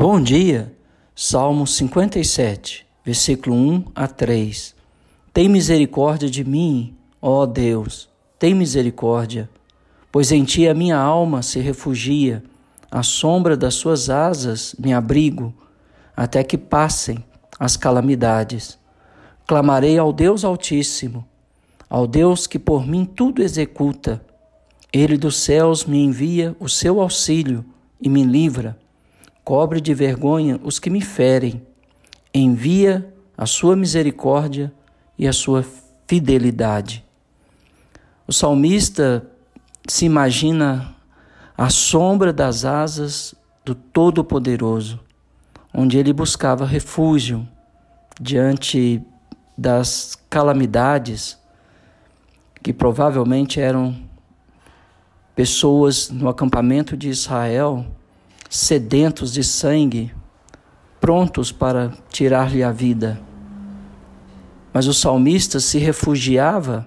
Bom dia, Salmo 57, versículo 1 a 3. Tem misericórdia de mim, ó Deus, tem misericórdia, pois em ti a minha alma se refugia, à sombra das suas asas me abrigo, até que passem as calamidades. Clamarei ao Deus Altíssimo, ao Deus que por mim tudo executa. Ele dos céus me envia o seu auxílio e me livra cobre de vergonha os que me ferem, envia a sua misericórdia e a sua fidelidade. O salmista se imagina a sombra das asas do Todo-Poderoso, onde ele buscava refúgio diante das calamidades que provavelmente eram pessoas no acampamento de Israel sedentos de sangue, prontos para tirar-lhe a vida. Mas o salmista se refugiava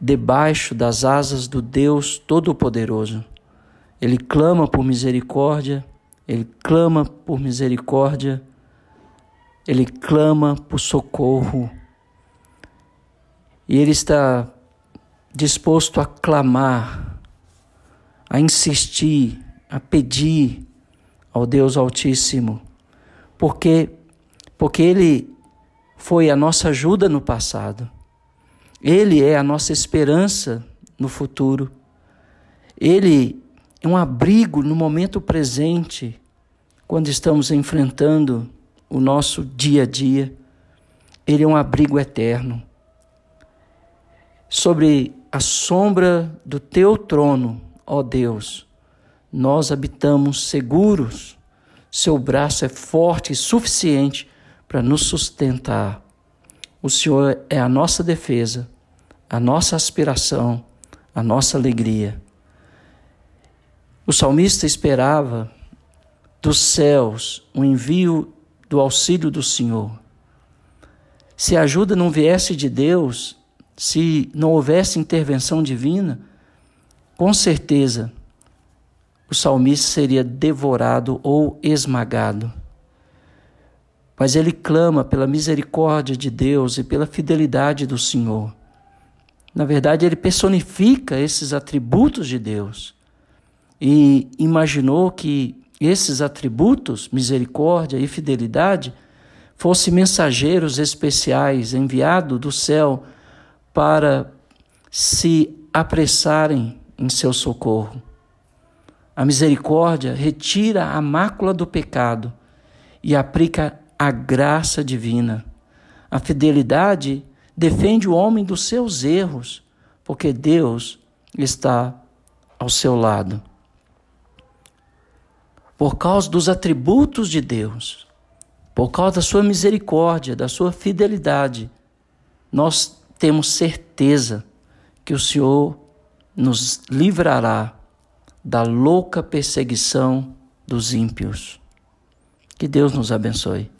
debaixo das asas do Deus Todo-Poderoso. Ele clama por misericórdia, ele clama por misericórdia, ele clama por socorro. E ele está disposto a clamar, a insistir, a pedir ao Deus Altíssimo, porque porque ele foi a nossa ajuda no passado. Ele é a nossa esperança no futuro. Ele é um abrigo no momento presente, quando estamos enfrentando o nosso dia a dia. Ele é um abrigo eterno. Sobre a sombra do teu trono, ó Deus, nós habitamos seguros. Seu braço é forte e suficiente para nos sustentar. O Senhor é a nossa defesa, a nossa aspiração, a nossa alegria. O salmista esperava dos céus o envio do auxílio do Senhor. Se a ajuda não viesse de Deus, se não houvesse intervenção divina, com certeza o salmista seria devorado ou esmagado. Mas ele clama pela misericórdia de Deus e pela fidelidade do Senhor. Na verdade, ele personifica esses atributos de Deus e imaginou que esses atributos, misericórdia e fidelidade, fossem mensageiros especiais enviados do céu para se apressarem em seu socorro. A misericórdia retira a mácula do pecado e aplica a graça divina. A fidelidade defende o homem dos seus erros, porque Deus está ao seu lado. Por causa dos atributos de Deus, por causa da sua misericórdia, da sua fidelidade, nós temos certeza que o Senhor nos livrará da louca perseguição dos ímpios. Que Deus nos abençoe.